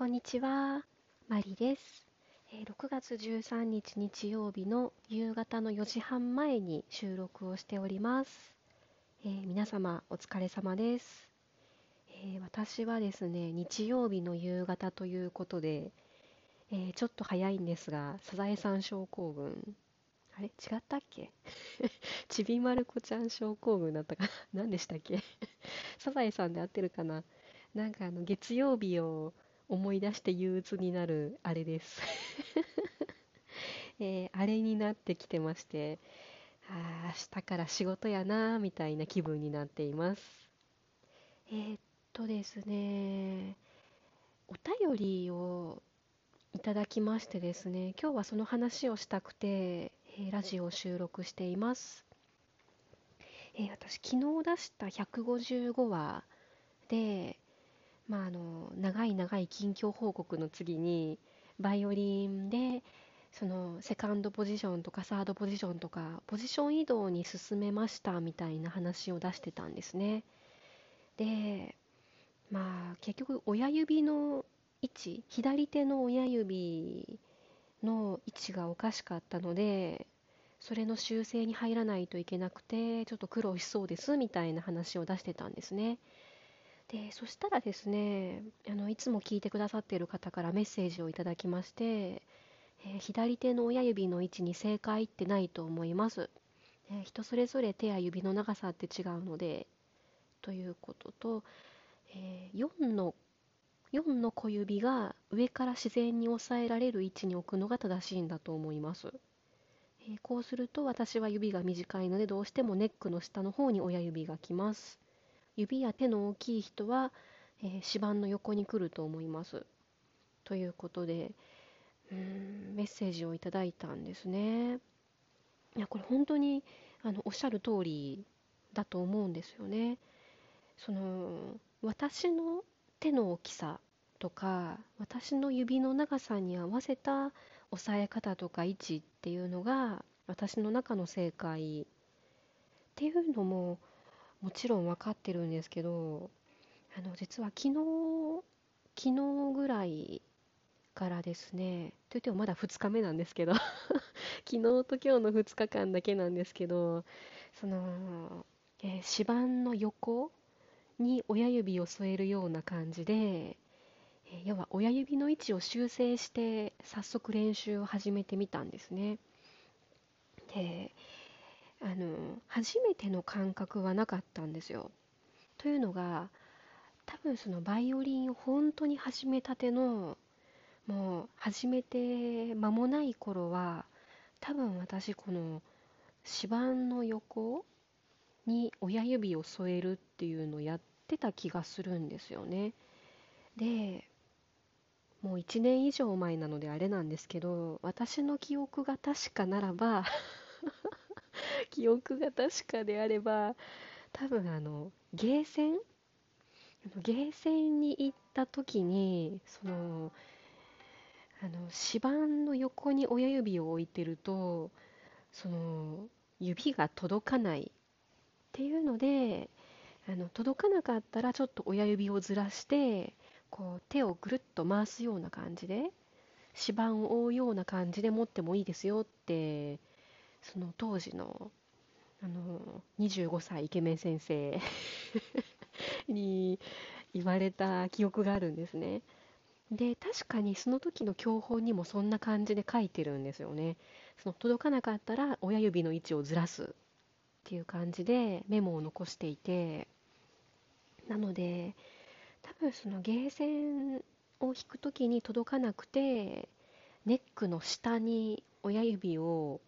こんにちは、マリです。6月13日日曜日の夕方の4時半前に収録をしております。えー皆様お疲れ様です。えー私はですね、日曜日の夕方ということで、えーちょっと早いんですが、サザエさん症候群、あれ？違ったっけ？ちびまる子ちゃん症候群だったかな？何でしたっけ？サザエさんで合ってるかな？なんかあの月曜日を思い出して憂鬱になるあれです。えーあれになってきてましてあ明日から仕事やなーみたいな気分になっています。えーっとですねお便りをいただきましてですね今日はその話をしたくて、えーラジオを収録しています、えー私昨日出した155話でまあ、あの長い長い近況報告の次にバイオリンでそのセカンドポジションとかサードポジションとかポジション移動に進めましたみたいな話を出してたんですね。でまあ結局親指の位置左手の親指の位置がおかしかったのでそれの修正に入らないといけなくてちょっと苦労しそうですみたいな話を出してたんですね。でそしたらですねあのいつも聞いてくださっている方からメッセージをいただきまして、えー左手の親指の位置に正解ってないと思います、えー人それぞれ手や指の長さって違うのでということと、えー4の4の小指が上から自然に押さえられる位置に置くのが正しいんだと思います、えーこうすると私は指が短いのでどうしてもネックの下の方に親指が来ます。指や手の大きい人は、えー指板の横に来ると思います。ということで、うーん、メッセージをいただいたんですね。いや、これ本当にあのおっしゃる通りだと思うんですよね。その私の手の大きさとか私の指の長さに合わせた押さえ方とか位置っていうのが私の中の正解っていうのももちろん分かってるんですけどあの実は昨日昨日ぐらいからですねといってもまだ2日目なんですけど 昨日と今日の2日間だけなんですけどその、えー指板の横に親指を添えるような感じで、え要は親指の位置を修正して早速練習を始めてみたんですね。であの初めての感覚はなかったんですよ。というのが多分そのバイオリンを本当に始めたてのもう始めて間もない頃は多分私この指板の横に親指を添えるっていうのをやってた気がするんですよね。でもう1年以上前なのであれなんですけど私の記憶が確かならば記憶が確かであれば多分あのゲーセン？ゲーセンに行った時にそのあの指板の横に親指を置いてるとその指が届かないっていうのであの届かなかったらちょっと親指をずらしてこう手をぐるっと回すような感じで指板を覆うような感じで持ってもいいですよってその当時のあの25歳イケメン先生 に言われた記憶があるんですね。で、確かにその時の教本にもそんな感じで書いてるんですよね。その届かなかったら親指の位置をずらすっていう感じでメモを残していて、なので、多分そのゲーセンを弾く時に届かなくて、ネックの下に親指を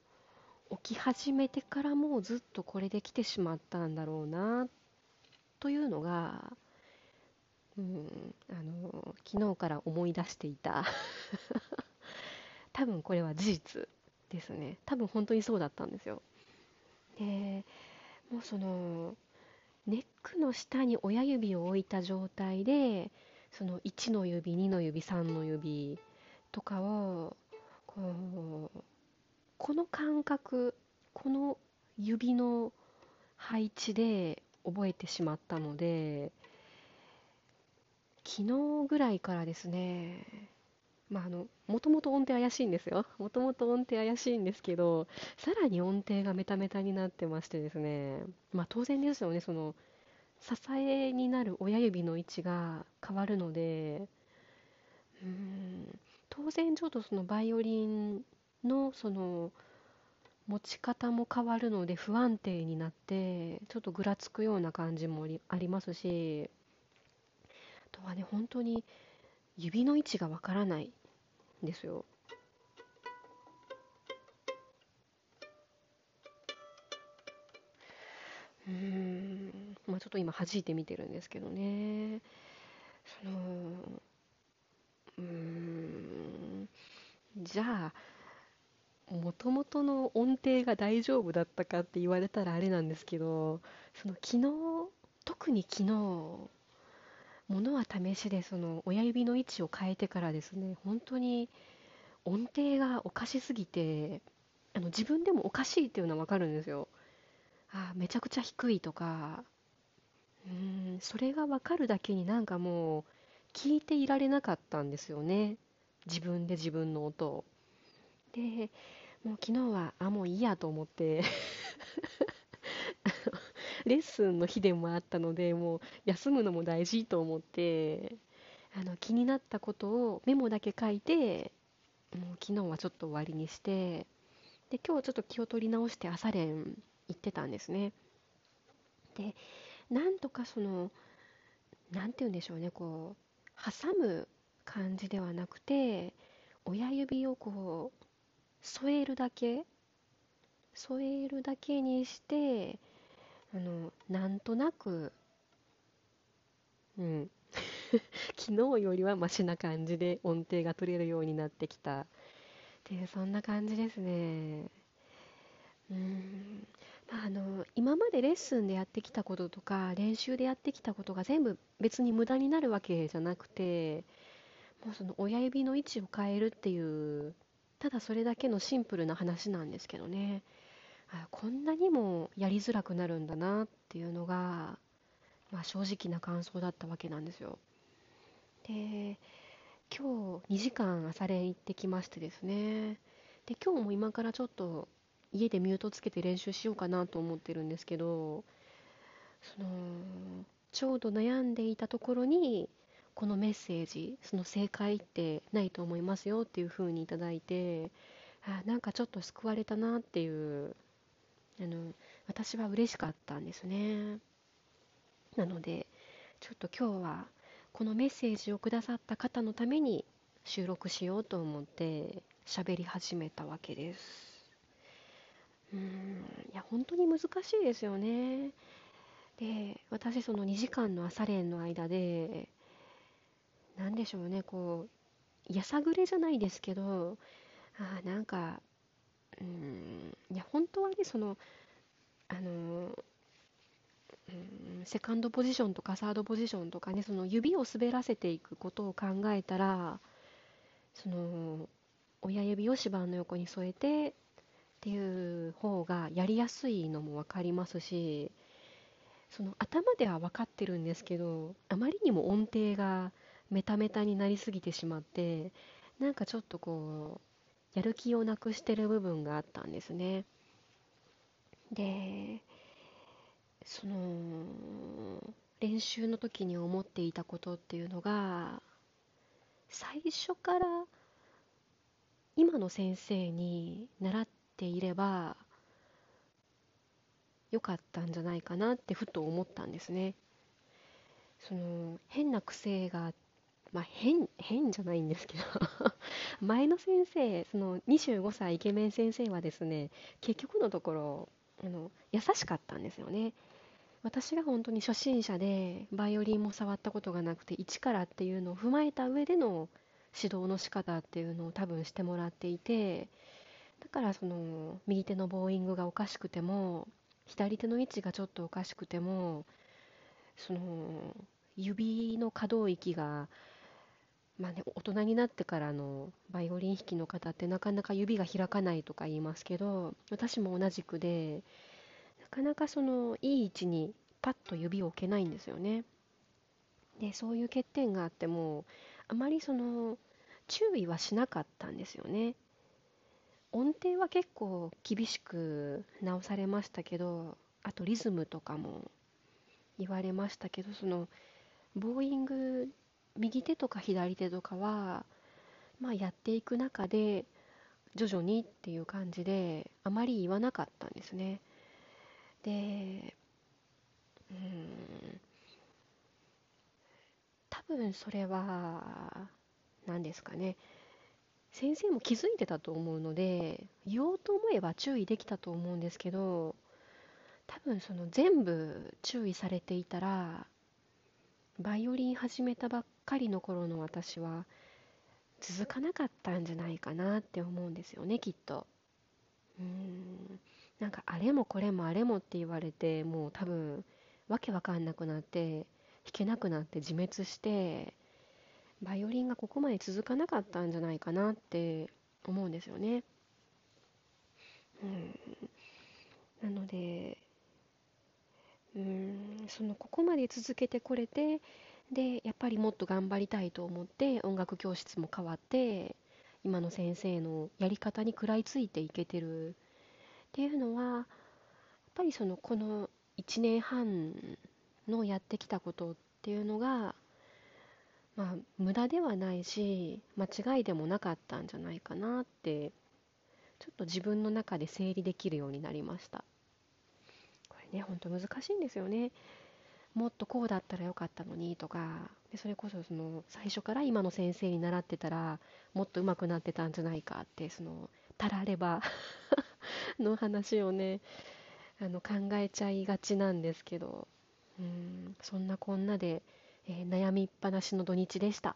置き始めてからもうずっとこれで来てしまったんだろうなというのが、うん、あの昨日から思い出していた。多分これは事実ですね。多分本当にそうだったんですよ。でもうそのネックの下に親指を置いた状態でその1の指2の指3の指とかをこうこの感覚この指の配置で覚えてしまったので昨日ぐらいからですね、まあ、あの、もともと音程怪しいんですよ。もともと音程怪しいんですけど、さらに音程がメタメタになってましてですね、まあ当然ですよね、その、支えになる親指の位置が変わるので、うん、当然ちょっとそのバイオリンのその持ち方も変わるので不安定になってちょっとぐらつくような感じもありますしあとはね本当に指の位置がわからないんですよ。うん。まあちょっと今弾いてみてるんですけどね。そのうん。じゃあもともとの音程が大丈夫だったかって言われたらあれなんですけどその昨日特に昨日ものは試しでその親指の位置を変えてからですね本当に音程がおかしすぎてあの自分でもおかしいっていうのは分かるんですよ。あめちゃくちゃ低いとか。うーんそれが分かるだけになんかもう聞いていられなかったんですよね。自分で自分の音を。でもう昨日はあもういいやと思って。レッスンの日でもあったのでもう休むのも大事と思って。あの気になったことをメモだけ書いてもう昨日はちょっと終わりにして。で今日ちょっと気を取り直して朝練行ってたんですね。でなんとかその何て言うんでしょうねこう挟む感じではなくて親指をこう添えるだけ？添えるだけにしてあのなんとなくうん。昨日よりはマシな感じで音程が取れるようになってきた。っていうそんな感じですね。うん。まあ、あの今までレッスンでやってきたこととか練習でやってきたことが全部別に無駄になるわけじゃなくてもうその親指の位置を変えるっていうただそれだけのシンプルな話なんですけどね。こんなにもやりづらくなるんだなっていうのが、まあ、正直な感想だったわけなんですよ。で今日2時間朝練行ってきましてですね。で今日も今からちょっと家でミュートつけて練習しようかなと思ってるんですけどそのちょうど悩んでいたところにこのメッセージその正解ってないと思いますよっていう風にいただいてあなんかちょっと救われたなっていうあの私は嬉しかったんですね。なのでちょっと今日はこのメッセージをくださった方のために収録しようと思って喋り始めたわけです。うんいや本当に難しいですよね。で私その2時間の朝練の間で何でしょうねこうやさぐれじゃないですけどあなんかうんいや本当はねそのあのうんセカンドポジションとかサードポジションとかねその指を滑らせていくことを考えたらその親指を指板の横に添えてっていう方がやりやすいのも分かりますしその頭では分かってるんですけどあまりにも音程がメタメタになりすぎてしまってなんかちょっとこうやる気をなくしてる部分があったんですね。でその練習の時に思っていたことっていうのが最初から今の先生に習っていればよかったんじゃないかなってふと思ったんですね。その変な癖がまあ変、変じゃないんですけど 前の先生、その25歳イケメン先生はですね、結局のところ、あの優しかったんですよね。私が本当に初心者でバイオリンも触ったことがなくて一からっていうのを踏まえた上での指導の仕方っていうのを多分してもらっていてだからその右手のボーイングがおかしくても左手の位置がちょっとおかしくてもその指の可動域がまあね、大人になってからのバイオリン弾きの方ってなかなか指が開かないとか言いますけど私も同じくでなかなかそのいい位置にパッと指を置けないんですよね。でそういう欠点があってもあまりその注意はしなかったんですよね。音程は結構厳しく直されましたけどあとリズムとかも言われましたけどそのボーイング右手とか左手とかはまあやっていく中で徐々にっていう感じであまり言わなかったんですね。でうん多分それは何ですかね。先生も気づいてたと思うので言おうと思えば注意できたと思うんですけど多分その全部注意されていたらバイオリン始めたばっかりの頃の私は続かなかったんじゃないかなって思うんですよねきっと。うん。なんかあれもこれもあれもって言われてもう多分わけわかんなくなって弾けなくなって自滅してバイオリンがここまで続かなかったんじゃないかなって思うんですよね。うん、なのでうんそのここまで続けてこれてでやっぱりもっと頑張りたいと思って音楽教室も変わって今の先生のやり方に食らいついていけてるっていうのはやっぱりそのこの1年半のやってきたことっていうのがまあ、無駄ではないし間違いでもなかったんじゃないかなってちょっと自分の中で整理できるようになりました。これねほんと難しいんですよね。もっとこうだったらよかったのにとかでそれこそその最初から今の先生に習ってたらもっと上手くなってたんじゃないかってそのたられば の話をねあの考えちゃいがちなんですけどうんそんなこんなでえー、悩みっぱなしの土日でした。